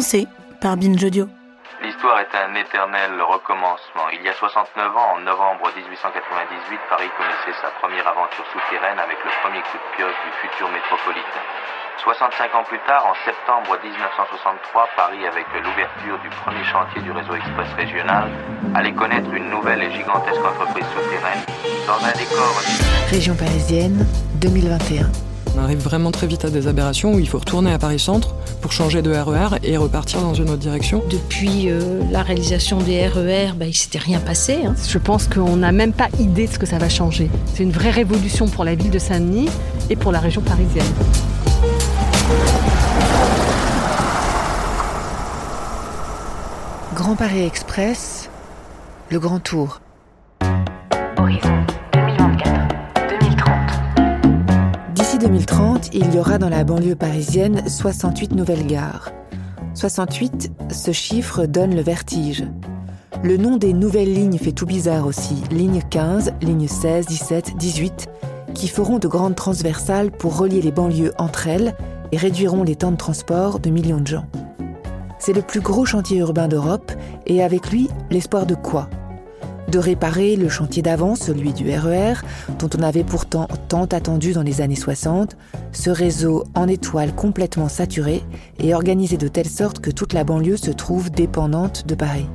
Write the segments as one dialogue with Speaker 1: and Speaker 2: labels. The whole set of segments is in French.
Speaker 1: Pensée par Binge Audio.
Speaker 2: L'histoire est un éternel recommencement. Il y a 69 ans, en novembre 1898, Paris connaissait sa première aventure souterraine avec le premier coup de pioche du futur métropolitain. 65 ans plus tard, en septembre 1963, Paris, avec l'ouverture du premier chantier du réseau express régional, allait connaître une nouvelle et gigantesque entreprise souterraine dans un décor...
Speaker 3: Région parisienne, 2021.
Speaker 4: On arrive vraiment très vite à des aberrations où il faut retourner à Paris Centre pour changer de RER et repartir dans une autre direction.
Speaker 5: Depuis euh, la réalisation des RER, bah, il s'était rien passé. hein.
Speaker 6: Je pense qu'on n'a même pas idée de ce que ça va changer. C'est une vraie révolution pour la ville de Saint-Denis et pour la région parisienne.
Speaker 3: Grand Paris Express, le Grand Tour. 2030, il y aura dans la banlieue parisienne 68 nouvelles gares. 68, ce chiffre donne le vertige. Le nom des nouvelles lignes fait tout bizarre aussi. Ligne 15, ligne 16, 17, 18, qui feront de grandes transversales pour relier les banlieues entre elles et réduiront les temps de transport de millions de gens. C'est le plus gros chantier urbain d'Europe et avec lui, l'espoir de quoi? De réparer le chantier d'avant, celui du RER, dont on avait pourtant tant attendu dans les années 60, ce réseau en étoile complètement saturé et organisé de telle sorte que toute la banlieue se trouve dépendante de Paris.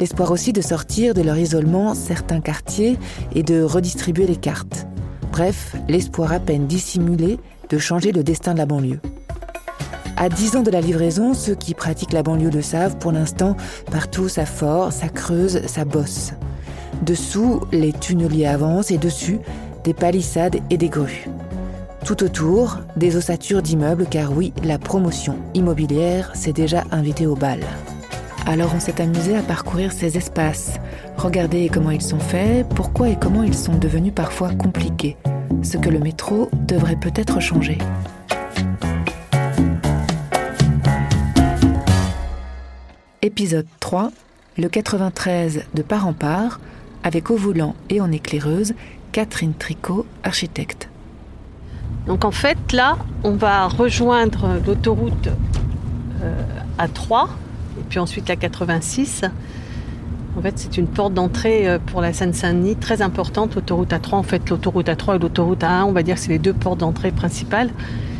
Speaker 3: L'espoir aussi de sortir de leur isolement certains quartiers et de redistribuer les cartes. Bref, l'espoir à peine dissimulé de changer le destin de la banlieue. À 10 ans de la livraison, ceux qui pratiquent la banlieue le savent, pour l'instant, partout ça fort, ça creuse, ça bosse. Dessous, les tunneliers avancent et dessus, des palissades et des grues. Tout autour, des ossatures d'immeubles car oui, la promotion immobilière s'est déjà invitée au bal. Alors on s'est amusé à parcourir ces espaces, regarder comment ils sont faits, pourquoi et comment ils sont devenus parfois compliqués, ce que le métro devrait peut-être changer. Épisode 3, le 93 de part en part, avec au volant et en éclaireuse, Catherine Tricot, architecte.
Speaker 6: Donc en fait, là, on va rejoindre l'autoroute euh, A3 et puis ensuite la 86. En fait, c'est une porte d'entrée euh, pour la Seine-Saint-Denis très importante, l'autoroute A3. En fait, l'autoroute A3 et l'autoroute A1, on va dire que c'est les deux portes d'entrée principales.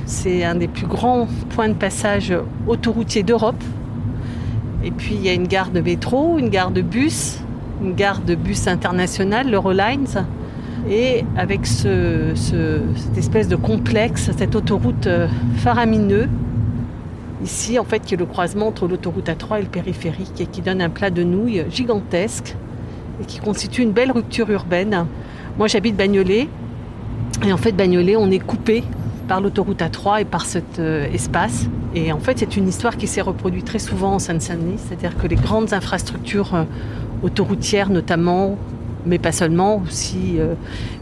Speaker 6: C'est un des plus grands points de passage autoroutiers d'Europe. Et puis, il y a une gare de métro, une gare de bus, une gare de bus internationale, l'Eurolines. Et avec ce, ce- cette espèce de complexe, cette autoroute euh, faramineux, ici en fait qui est le croisement entre l'autoroute A3 et le périphérique et qui donne un plat de nouilles gigantesque et qui constitue une belle rupture urbaine. Moi j'habite Bagnolet et en fait Bagnolet on est coupé par l'autoroute A3 et par cet euh, espace. Et en fait c'est une histoire qui s'est reproduite très souvent en Seine-Saint-Denis, c'est-à-dire que les grandes infrastructures euh, autoroutières notamment, mais pas seulement, aussi euh,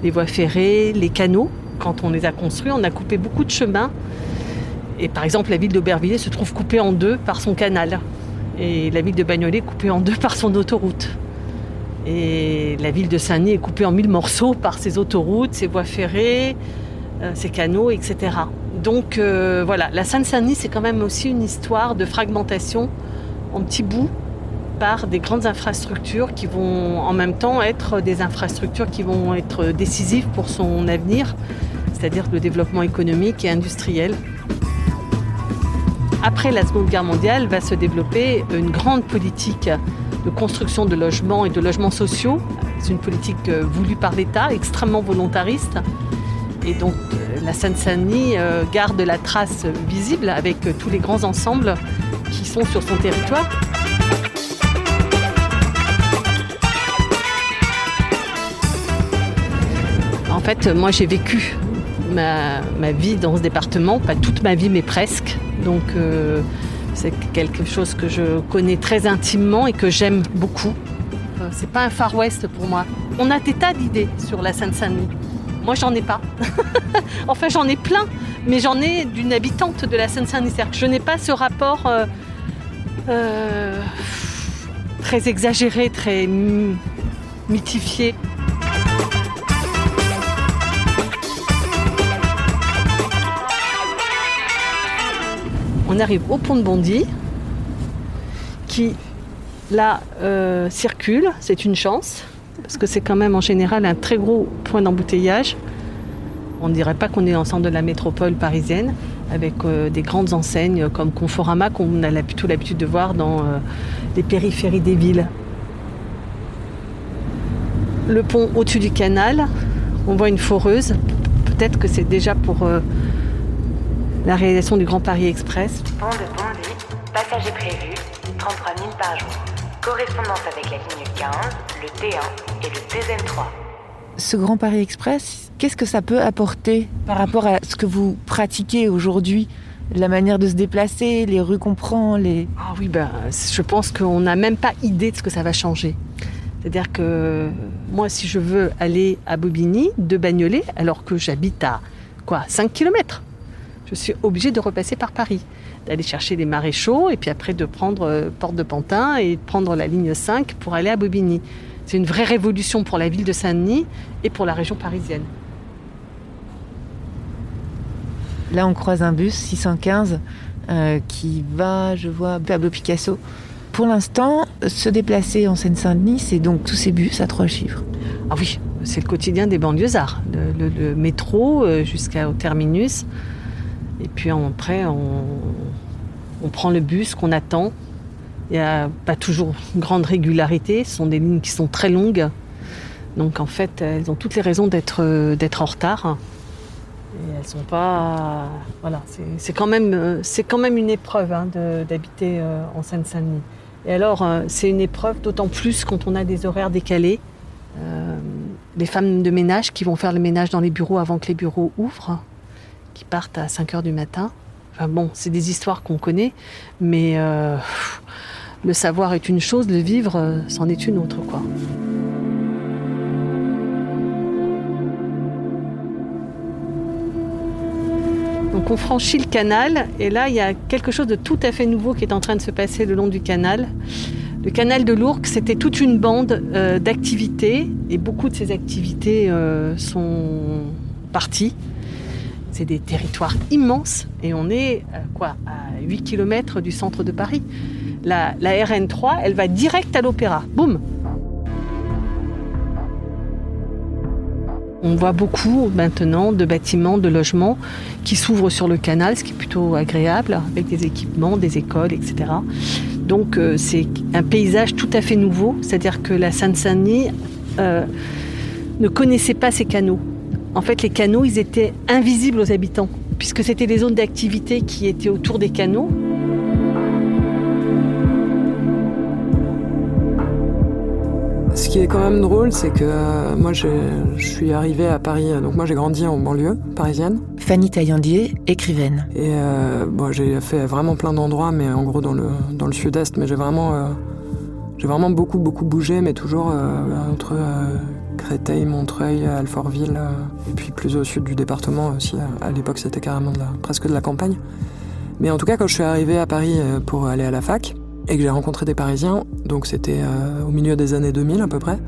Speaker 6: les voies ferrées, les canaux, quand on les a construits, on a coupé beaucoup de chemins et par exemple, la ville d'Aubervilliers se trouve coupée en deux par son canal. Et la ville de Bagnolet coupée en deux par son autoroute. Et la ville de Saint-Denis est coupée en mille morceaux par ses autoroutes, ses voies ferrées, euh, ses canaux, etc. Donc euh, voilà, la Seine-Saint-Denis, c'est quand même aussi une histoire de fragmentation en petits bouts par des grandes infrastructures qui vont en même temps être des infrastructures qui vont être décisives pour son avenir, c'est-à-dire le développement économique et industriel. Après la Seconde Guerre mondiale, va se développer une grande politique de construction de logements et de logements sociaux. C'est une politique euh, voulue par l'État, extrêmement volontariste. Et donc euh, la Seine-Saint-Denis euh, garde la trace visible avec tous les grands ensembles qui sont sur son territoire. Fait, moi j'ai vécu ma, vie dans ce département, pas toute ma vie mais presque. Donc euh, c'est quelque chose que je connais très intimement et que j'aime beaucoup. Euh, C'est pas un Far West pour moi. On a des tas d'idées sur la Seine-Saint-Denis. Moi j'en ai pas. enfin j'en ai plein, mais j'en ai d'une habitante de la Seine-Saint-Denis. Je n'ai pas ce rapport euh, euh, très exagéré, très mythifié On arrive au pont de Bondy. qui, là, euh, circulent. C'est une chance, parce que c'est quand même en général un très gros point d'embouteillage. On ne dirait pas qu'on est en centre de la métropole parisienne, avec euh, des grandes enseignes comme Conforama, qu'on a plutôt l'habitude de voir dans euh, les périphéries des villes. Le pont au-dessus du canal, on voit une foreuse. Peut-être que c'est déjà pour euh, la réalisation du Grand Paris Express.
Speaker 7: Pont de Bondy, passagers prévus, 33 000 par jour. Correspondance avec la ligne 15, le T1 et le TZM3.
Speaker 3: Ce Grand Paris Express, qu'est-ce que ça peut apporter par rapport à ce que vous pratiquez aujourd'hui? La manière de se déplacer, les rues qu'on prend, les...
Speaker 6: Ah oui, ben, je pense qu'on n'a même pas idée de ce que ça va changer. C'est-à-dire que moi, si je veux aller à Bobigny, de Bagnolet, alors que j'habite à quoi 5 km, je suis obligée de repasser par Paris, d'aller chercher les maréchaux et puis après de prendre euh, Porte de Pantin et de prendre la ligne 5 pour aller à Bobigny. C'est une vraie révolution pour la ville de Saint-Denis et pour la région parisienne.
Speaker 3: Là, on croise un bus 615 euh, qui va, je vois, Pablo Picasso. Pour l'instant, se déplacer en Seine-Saint-Denis, c'est donc tous ces bus à trois chiffres.
Speaker 6: Ah oui, c'est le quotidien des banlieusards. Le, le- le métro euh, jusqu'au terminus. Et puis après, on, prend le bus qu'on attend. Il n'y a pas toujours une grande régularité. Ce sont des lignes qui sont très longues. Donc en fait, elles ont toutes les raisons d'être en retard. Et elles sont pas. Voilà, c'est- quand, même, c'est quand même une épreuve hein, d'habiter euh, en Seine-Saint-Denis. Et alors, euh, c'est une épreuve d'autant plus quand on a des horaires décalés. Euh, les femmes de ménage qui vont faire le ménage dans les bureaux avant que les bureaux ouvrent, qui partent à 5 heures du matin. Enfin bon, c'est des histoires qu'on connaît, mais euh, le savoir est une chose, le vivre, euh, c'en est une autre, quoi. Donc on franchit le canal et là il y a quelque chose de tout à fait nouveau qui est en train de se passer le long du canal. Le canal de l'Ourcq, c'était toute une bande euh, d'activités et beaucoup de ces activités sont parties. C'est des territoires immenses et on est à quoi à 8 km du centre de Paris. La, la RN3, elle va direct à l'opéra. Boum On voit beaucoup maintenant de bâtiments, de logements qui s'ouvrent sur le canal, ce qui est plutôt agréable, avec des équipements, des écoles, etc. Donc euh, c'est un paysage tout à fait nouveau, c'est-à-dire que la Seine-Saint-Denis euh, ne connaissait pas ces canaux. En fait, les canaux, ils étaient invisibles aux habitants, puisque c'était les zones d'activité qui étaient autour des canaux.
Speaker 4: Ce qui est quand même drôle, c'est que euh, moi je suis arrivée à Paris, euh, donc moi j'ai grandi en banlieue parisienne.
Speaker 3: Fanny Taillandier, écrivaine.
Speaker 4: Et euh, bon, j'ai fait vraiment plein d'endroits, mais en gros dans le, dans le sud-est, mais j'ai vraiment, euh, j'ai vraiment beaucoup, beaucoup bougé, mais toujours euh, entre euh, Créteil, Montreuil, Alfortville, euh, et puis plus au sud du département aussi. À, à l'époque, c'était carrément presque de la campagne. Mais en tout cas, quand je suis arrivé à Paris euh, pour aller à la fac, et que j'ai rencontré des Parisiens, donc c'était euh, au milieu des années 2000 à peu près,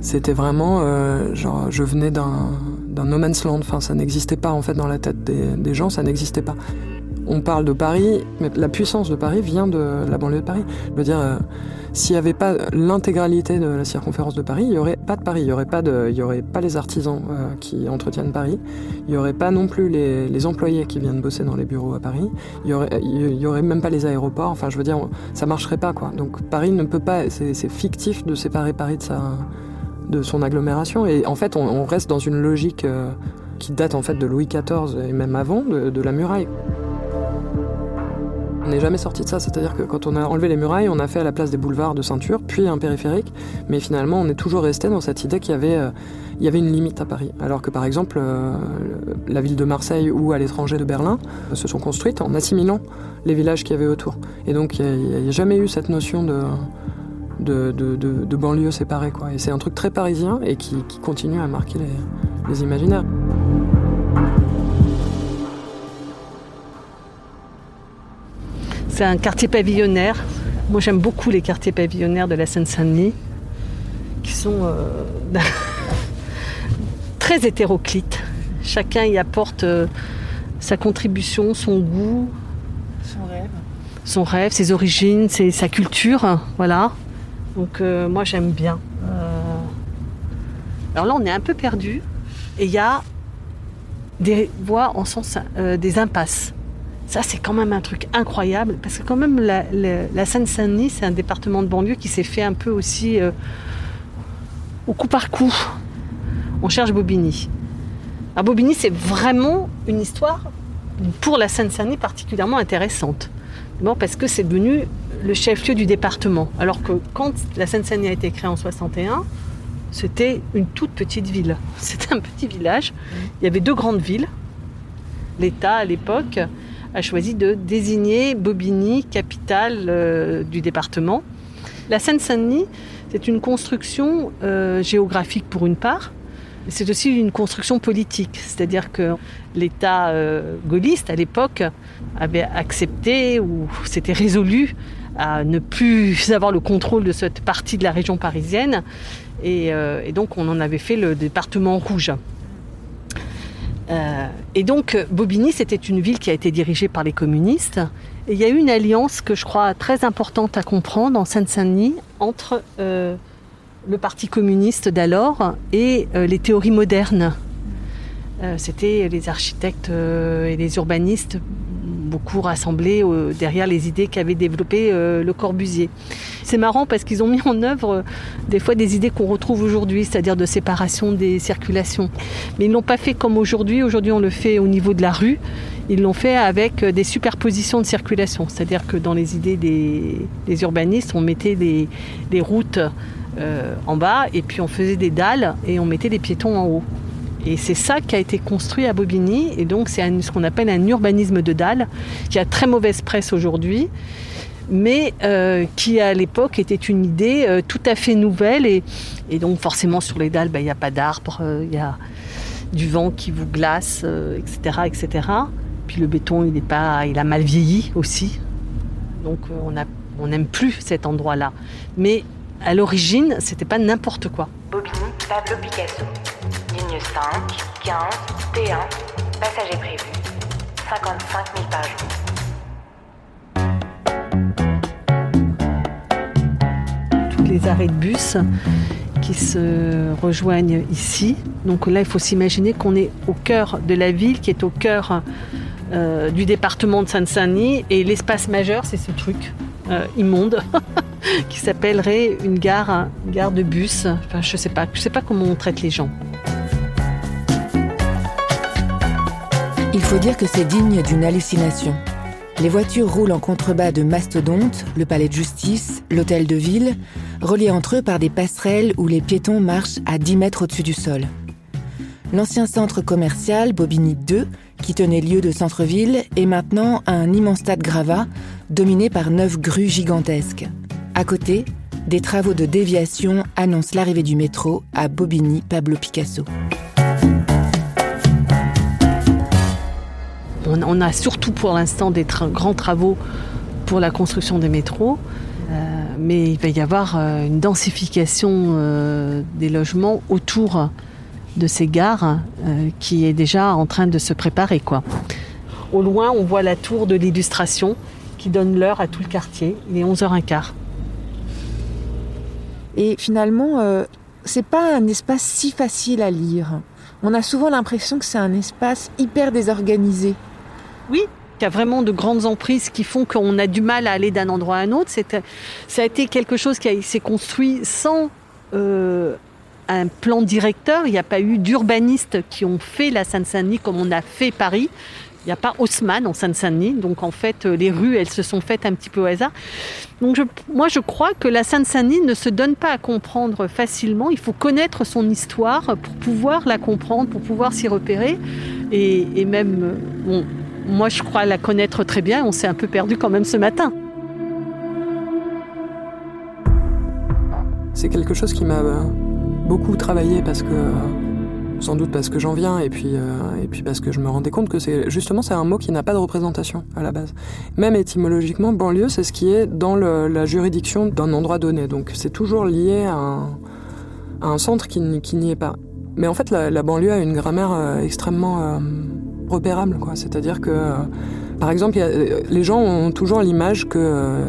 Speaker 4: c'était vraiment, euh, genre, je venais d'un no man's land. Enfin, ça n'existait pas en fait dans la tête des gens, ça n'existait pas. On parle de Paris, mais la puissance de Paris vient de la banlieue de Paris. Je veux dire, euh, s'il n'y avait pas l'intégralité de la circonférence de Paris, il n'y aurait pas de Paris, il n'y aurait, pas les artisans euh, qui entretiennent Paris, il n'y aurait pas non plus les, employés qui viennent bosser dans les bureaux à Paris, il n'y aurait, même pas les aéroports, enfin je veux dire, ça marcherait pas. Donc Paris ne peut pas, c'est fictif de séparer Paris de son agglomération. Et en fait, on, reste dans une logique euh, qui date en fait de Louis XIV et même avant, de la muraille. On n'est jamais sorti de ça, c'est-à-dire que quand on a enlevé les murailles, on a fait à la place des boulevards de ceinture, puis un périphérique, mais finalement on est toujours resté dans cette idée qu'il y avait, euh, une limite à Paris. Alors que par exemple, euh, la ville de Marseille ou à l'étranger de Berlin euh, se sont construites en assimilant les villages qu'il y avait autour. Et donc il n'y a, jamais eu cette notion de, de, de, banlieue séparée. Quoi. Et c'est un truc très parisien et qui, qui continue à marquer les, les imaginaires.
Speaker 6: C'est un quartier pavillonnaire. Moi, j'aime beaucoup les quartiers pavillonnaires de la Seine-Saint-Denis, qui sont euh, très hétéroclites. Chacun y apporte euh, sa contribution, son goût,
Speaker 3: Son rêve.
Speaker 6: son rêve, ses origines, sa culture, voilà. Donc moi j'aime bien. Alors là on est un peu perdu et il y a des voies en sens des impasses. Ça, c'est quand même un truc incroyable, parce que quand même, la, Seine-Saint-Denis, c'est un département de banlieue qui s'est fait un peu aussi euh, au coup par coup. On cherche Bobigny. À Bobigny, c'est vraiment une histoire pour la Seine-Saint-Denis particulièrement intéressante. Bon, parce que c'est devenu le chef-lieu du département. Alors que quand la Seine-Saint-Denis a été créée en 61, c'était une toute petite ville. C'était un petit village. Il y avait deux grandes villes. L'État à l'époque a choisi de désigner Bobigny capitale euh, du département. La Seine-Saint-Denis, c'est une construction euh, géographique pour une part, c'est aussi une construction politique, c'est-à-dire que l'État euh, gaulliste à l'époque avait accepté ou s'était résolu à ne plus avoir le contrôle de cette partie de la région parisienne et donc on en avait fait le département rouge. Euh, et donc, Bobigny, c'était une ville qui a été dirigée par les communistes. Il y a eu une alliance que je crois très importante à comprendre en Seine-Saint-Denis entre euh, le Parti communiste d'alors et euh, les théories modernes. c'était les architectes et les urbanistes beaucoup rassemblés derrière les idées qu'avait développées le Corbusier. C'est marrant parce qu'ils ont mis en œuvre euh, des fois des idées qu'on retrouve aujourd'hui, c'est-à-dire de séparation des circulations. Mais ils ne l'ont pas fait comme aujourd'hui. Aujourd'hui, on le fait au niveau de la rue. Ils l'ont fait avec euh, des superpositions de circulation. C'est-à-dire que dans les idées des, urbanistes, on mettait des, routes euh, en bas et puis on faisait des dalles et on mettait des piétons en haut. Et c'est ça qui a été construit à Bobigny. Et donc, c'est ce qu'on appelle un urbanisme de dalles, qui a très mauvaise presse aujourd'hui mais euh, qui à l'époque était une idée euh, tout à fait nouvelle. Et, donc forcément sur les dalles, ben, il n'y a pas d'arbres, euh, il y a du vent qui vous glace, etc., etc. Puis le béton, il, pas, il a mal vieilli aussi. Donc on n'aime plus cet endroit-là. Mais à l'origine, c'était pas n'importe quoi.
Speaker 7: Bobigny, Pablo Picasso. Ligne 5, 15, T1, passager prévu. 55 000 par jour.
Speaker 6: les arrêts de bus qui se rejoignent ici. Donc là, il faut s'imaginer qu'on est au cœur de la ville, qui est au cœur euh, du département de Seine-Saint-Denis. Et l'espace majeur, c'est ce truc euh, immonde qui s'appellerait une gare, gare de bus. Enfin, je sais sais pas comment on traite les gens.
Speaker 3: Il faut dire que c'est digne d'une hallucination. Les voitures roulent en contrebas de mastodontes, le palais de justice, l'hôtel de ville, reliés entre eux par des passerelles où les piétons marchent à 10 mètres au-dessus du sol. L'ancien centre commercial Bobigny 2, qui tenait lieu de centre-ville, est maintenant un immense stade gravat dominé par neuf grues gigantesques. À côté, des travaux de déviation annoncent l'arrivée du métro à Bobigny Pablo Picasso.
Speaker 6: On, a surtout pour l'instant des grands travaux pour la construction des métros. Euh, mais il va y avoir euh, une densification euh, des logements autour de ces gares qui est déjà en train de se préparer. Quoi. Au loin, on voit la tour de l'illustration qui donne l'heure à tout le quartier. Il est 11h15.
Speaker 3: Et finalement, c'est pas un espace si facile à lire. On a souvent l'impression que c'est un espace hyper désorganisé.
Speaker 6: Oui, il y a vraiment de grandes emprises qui font qu'on a du mal à aller d'un endroit à un autre. Ça a été quelque chose qui s'est construit sans euh, un plan directeur. Il n'y a pas eu d'urbanistes qui ont fait la Seine-Saint-Denis comme on a fait Paris. Il n'y a pas Haussmann en Seine-Saint-Denis. Donc en fait, les rues, elles se sont faites un petit peu au hasard. Donc moi, je crois que la Seine-Saint-Denis ne se donne pas à comprendre facilement. Il faut connaître son histoire pour pouvoir la comprendre, pour pouvoir s'y repérer. Et, même, bon, moi, je crois la connaître très bien. On s'est un peu perdu quand même ce matin.
Speaker 4: C'est quelque chose qui m'a euh, beaucoup travaillé parce que sans doute parce que j'en viens et puis euh, et puis parce que je me rendais compte que c'est justement c'est un mot qui n'a pas de représentation à la base. Même étymologiquement, banlieue, c'est ce qui est dans la juridiction d'un endroit donné. Donc c'est toujours lié à un, centre qui, n'y est pas. Mais en fait, la, banlieue a une grammaire euh, extrêmement repérable. C'est-à-dire que Par exemple, les gens ont toujours l'image que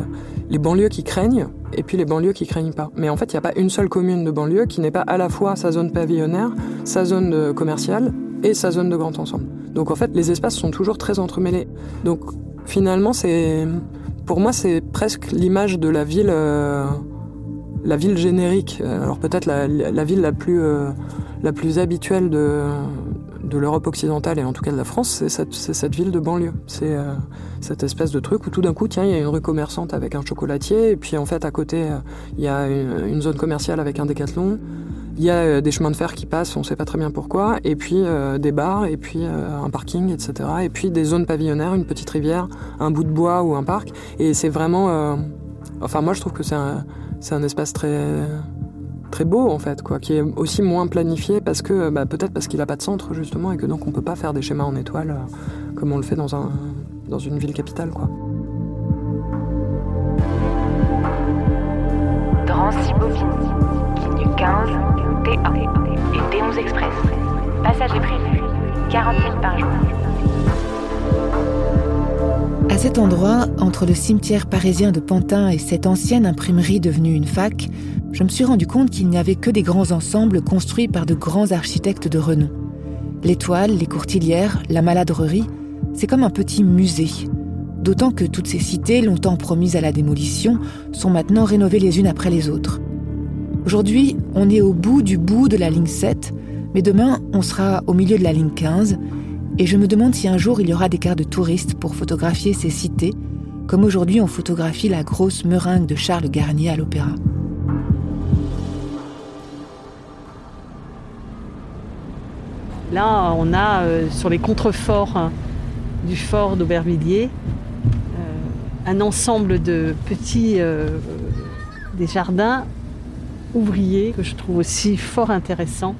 Speaker 4: les banlieues qui craignent et puis les banlieues qui craignent pas. Mais en fait, il n'y a pas une seule commune de banlieue qui n'est pas à la fois sa zone pavillonnaire, sa zone commerciale et sa zone de grand ensemble. Donc en fait, les espaces sont toujours très entremêlés. Donc finalement, c'est pour moi, c'est presque l'image de la ville, euh, la ville générique. Alors peut-être la, ville plus, euh, la plus habituelle de, de l'Europe occidentale et en tout cas de la France, c'est cette, ville de banlieue. C'est euh, cette espèce de truc où tout d'un coup, tiens, il y a une rue commerçante avec un chocolatier, et puis en fait à côté, il y a une, zone commerciale avec un décathlon. Il y a des chemins de fer qui passent, on ne sait pas très bien pourquoi, et puis des bars, et puis un parking, etc. Et puis des zones pavillonnaires, une petite rivière, un bout de bois ou un parc. Et c'est vraiment... enfin moi je trouve que c'est un, un espace très très beau en fait, quoi, qui est aussi moins planifié parce que bah, peut-être parce qu'il n'a pas de centre justement et que donc on peut pas faire des schémas en étoile euh, comme on le fait dans, un, dans une ville capitale. Quoi.
Speaker 7: Drancy-Bobigny, ligne 15, T1 et T11 Express. Passage est prévu, 40 000 par jour.
Speaker 3: À cet endroit, entre le cimetière parisien de Pantin et cette ancienne imprimerie devenue une fac, je me suis rendu compte qu'il n'y avait que des grands ensembles construits par de grands architectes de renom. L'étoile, les courtilières, la maladrerie, c'est comme un petit musée. D'autant que toutes ces cités, longtemps promises à la démolition, sont maintenant rénovées les unes après les autres. Aujourd'hui, on est au bout du bout de la ligne 7, mais demain, on sera au milieu de la ligne 15, et je me demande si un jour il y aura des cars de touristes pour photographier ces cités, comme aujourd'hui on photographie la grosse meringue de Charles Garnier à l'opéra.
Speaker 6: Là, on a euh, sur les contreforts hein, du fort d'Aubervilliers euh, un ensemble de petits euh, des jardins ouvriers que je trouve aussi fort intéressant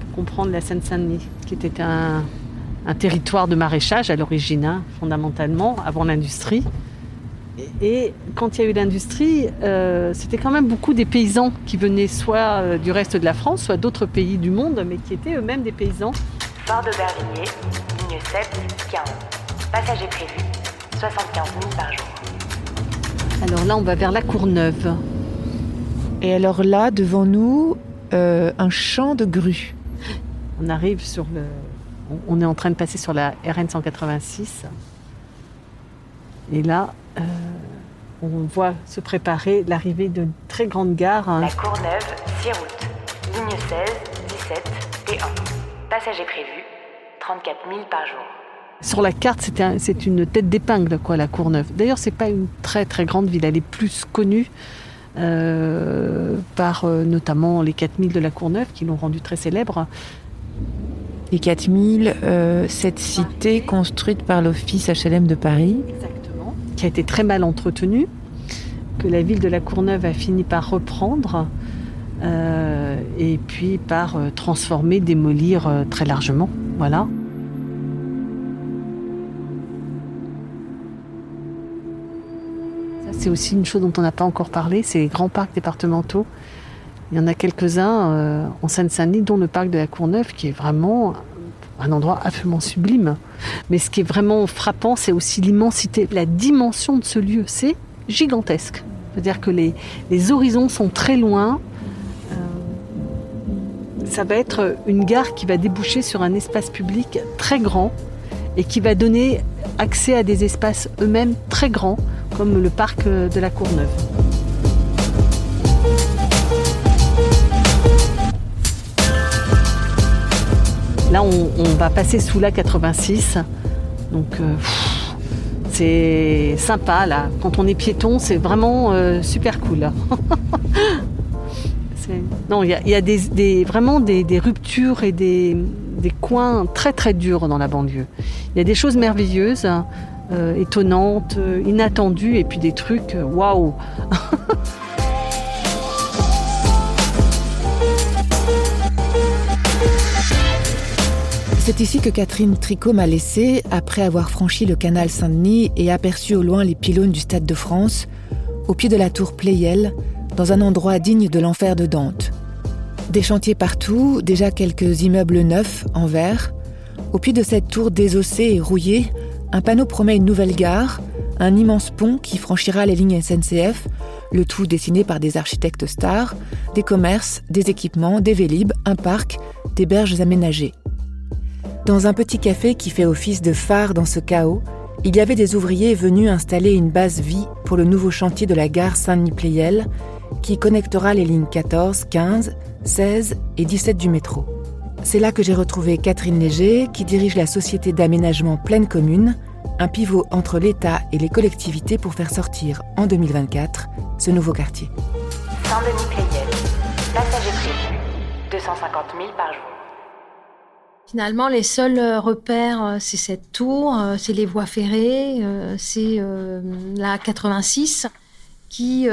Speaker 6: pour comprendre la Seine-Saint-Denis, qui était un, un territoire de maraîchage à l'origine, hein, fondamentalement, avant l'industrie. Et, quand il y a eu l'industrie, euh, c'était quand même beaucoup des paysans qui venaient soit euh, du reste de la France, soit d'autres pays du monde, mais qui étaient eux-mêmes des paysans.
Speaker 7: Port d'Aubervilliers, ligne 7, 15. Passagers prévus, 75 000 par jour.
Speaker 6: Alors là, on va vers la Courneuve.
Speaker 3: Et alors là, devant nous, euh, un champ de grues.
Speaker 6: On arrive sur le, on est en train de passer sur la RN 186. Et là, euh, on voit se préparer l'arrivée d'une très grande gare.
Speaker 7: Hein. La Courneuve, 6 routes, ligne 16, 17, T1. Passagers prévus, 34 000 par jour.
Speaker 6: Sur la carte, c'est une tête d'épingle, quoi, la Courneuve. D'ailleurs, c'est pas une très très grande ville. Elle est plus connue euh, par euh, notamment les 4000 de la Courneuve qui l'ont rendue très célèbre.
Speaker 3: Les 4000, euh, cette cité construite par l'Office HLM de Paris.
Speaker 6: Qui a été très mal entretenue, que la ville de La Courneuve a fini par reprendre. Euh, et puis par euh, transformer, démolir très largement. Voilà. C'est aussi une chose dont on n'a pas encore parlé, c'est les grands parcs départementaux il y en a quelques-uns euh, en Seine-Saint-Denis, dont le parc de la Courneuve, qui est vraiment un endroit absolument sublime. Mais ce qui est vraiment frappant, c'est aussi l'immensité, la dimension de ce lieu. C'est gigantesque. C'est-à-dire que les, horizons sont très loin. Euh, ça va être une gare qui va déboucher sur un espace public très grand et qui va donner accès à des espaces eux-mêmes très grands, comme le parc de la Courneuve. On, va passer sous la 86. Donc, euh, c'est sympa, là. Quand on est piéton, c'est vraiment euh, super cool. non, il y a, des, vraiment des, ruptures et des, coins très très durs dans la banlieue. Il y a des choses merveilleuses, euh, étonnantes, inattendues, et puis des trucs waouh
Speaker 3: C'est ici que Catherine Tricot m'a laissé après avoir franchi le canal Saint-Denis et aperçu au loin les pylônes du Stade de France, au pied de la tour Pleyel, dans un endroit digne de l'enfer de Dante. Des chantiers partout, déjà quelques immeubles neufs en verre. Au pied de cette tour désossée et rouillée, un panneau promet une nouvelle gare, un immense pont qui franchira les lignes SNCF, le tout dessiné par des architectes stars, des commerces, des équipements, des vélib, un parc, des berges aménagées. Dans un petit café qui fait office de phare dans ce chaos, il y avait des ouvriers venus installer une base vie pour le nouveau chantier de la gare Saint-Denis-Pleyel qui connectera les lignes 14, 15, 16 et 17 du métro. C'est là que j'ai retrouvé Catherine Léger qui dirige la société d'aménagement Pleine Commune, un pivot entre l'État et les collectivités pour faire sortir en 2024 ce nouveau quartier.
Speaker 7: Saint-Denis-Pleyel. Passagers prévus. 250 000 par jour.
Speaker 5: Finalement, les seuls euh, repères, euh, c'est cette tour, euh, c'est les voies ferrées, c'est la 86 qui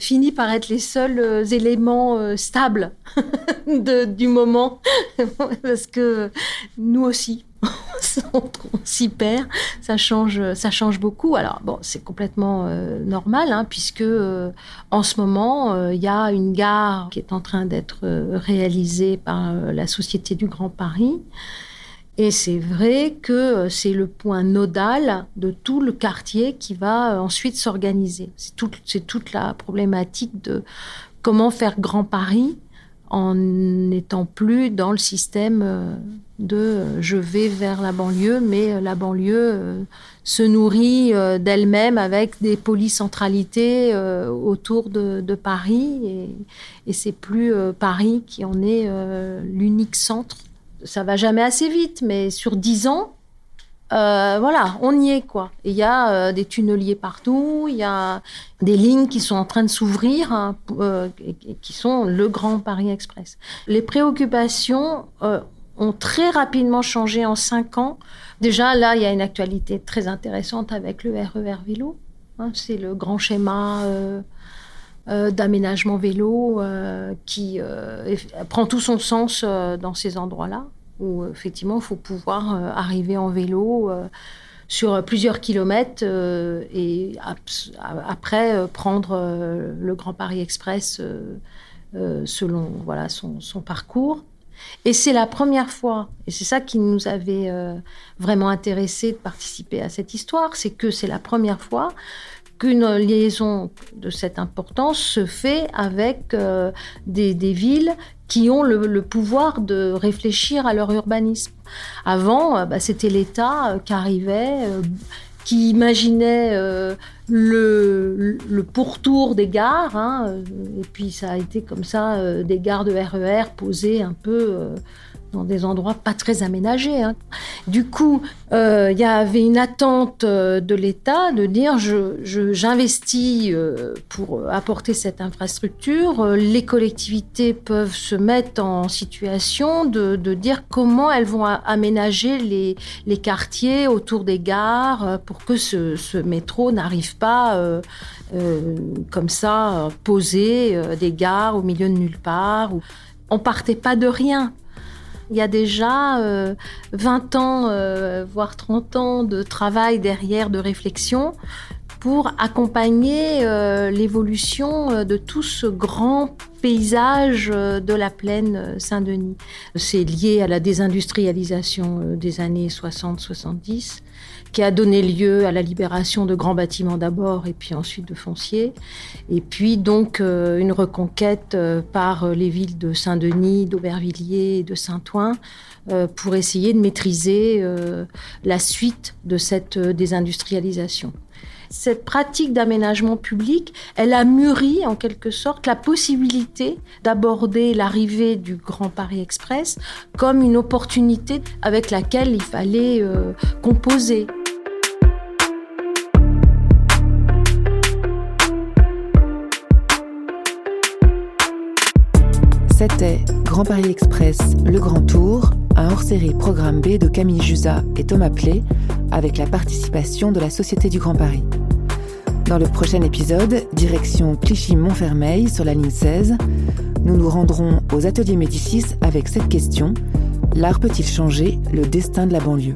Speaker 5: finit par être les seuls éléments stables du moment, parce que nous aussi, on s'y perd, ça change, ça change beaucoup. Alors bon, c'est complètement euh, normal hein, puisque euh, en ce moment euh, il y a une gare qui est en train d'être réalisée par la Société du Grand Paris. Et c'est vrai que c'est le point nodal de tout le quartier qui va ensuite s'organiser. C'est toute la problématique de comment faire Grand Paris en n'étant plus dans le système de euh, je vais vers la banlieue, mais euh, la banlieue euh, se nourrit d'elle-même avec des polycentralités autour de, Paris et, et c'est plus Paris qui en est l'unique centre. Ça va jamais assez vite, mais sur dix ans, voilà, on y est quoi. Il y a des tunneliers partout, il y a des lignes qui sont en train de s'ouvrir, hein, qui sont le Grand Paris Express. Les préoccupations ont très rapidement changé en cinq ans. Déjà, là, il y a une actualité très intéressante avec le RER e vélo. Hein. c'est le grand schéma euh, euh, d'aménagement vélo euh, qui prend tout son sens dans ces endroits-là, où effectivement, il faut pouvoir arriver en vélo sur plusieurs kilomètres et après prendre le Grand Paris Express selon voilà, son, son parcours. Et c'est la première fois, et c'est ça qui nous avait euh, vraiment intéressé de participer à cette histoire, c'est que c'est la première fois qu'une liaison de cette importance se fait avec euh, des, villes qui ont le, pouvoir de réfléchir à leur urbanisme. Avant, euh, bah, c'était l'État qui arrivait, qui imaginait euh, le, pourtour des gares. Hein, euh, et puis ça a été comme ça euh, des gares de RER e posées un peu dans des endroits pas très aménagés. Hein. Du coup, euh, il y avait une attente euh, de l'État de dire j'investis euh, pour apporter cette infrastructure. Les collectivités peuvent se mettre en situation de, dire comment elles vont aménager les, quartiers autour des gares pour que ce, ce métro n'arrive pas comme ça, poser des gares au milieu de nulle part. On partait pas de rien. Il y a déjà 20 euh, ans, euh, voire 30 ans de travail derrière, de réflexion pour accompagner euh, l'évolution de tout ce grand paysage de la plaine Saint-Denis. C'est lié à la désindustrialisation des années 60-70 qui a donné lieu à la libération de grands bâtiments d'abord et puis ensuite de fonciers. Et puis donc euh, une reconquête euh, par les villes de Saint-Denis, d'Aubervilliers et de Saint-Ouen euh, pour essayer de maîtriser la suite de cette désindustrialisation cette pratique d'aménagement public, elle a mûri en quelque sorte la possibilité d'aborder l'arrivée du Grand Paris Express comme une opportunité avec laquelle il fallait composer.
Speaker 3: C'était Grand Paris Express, Le Grand Tour, un hors-série programme B de Camille Jusa et Thomas Plé, avec la participation de la Société du Grand Paris. Dans le prochain épisode, direction Clichy-Montfermeil sur la ligne 16, nous nous rendrons aux ateliers Médicis avec cette question L'art peut-il changer le destin de la banlieue?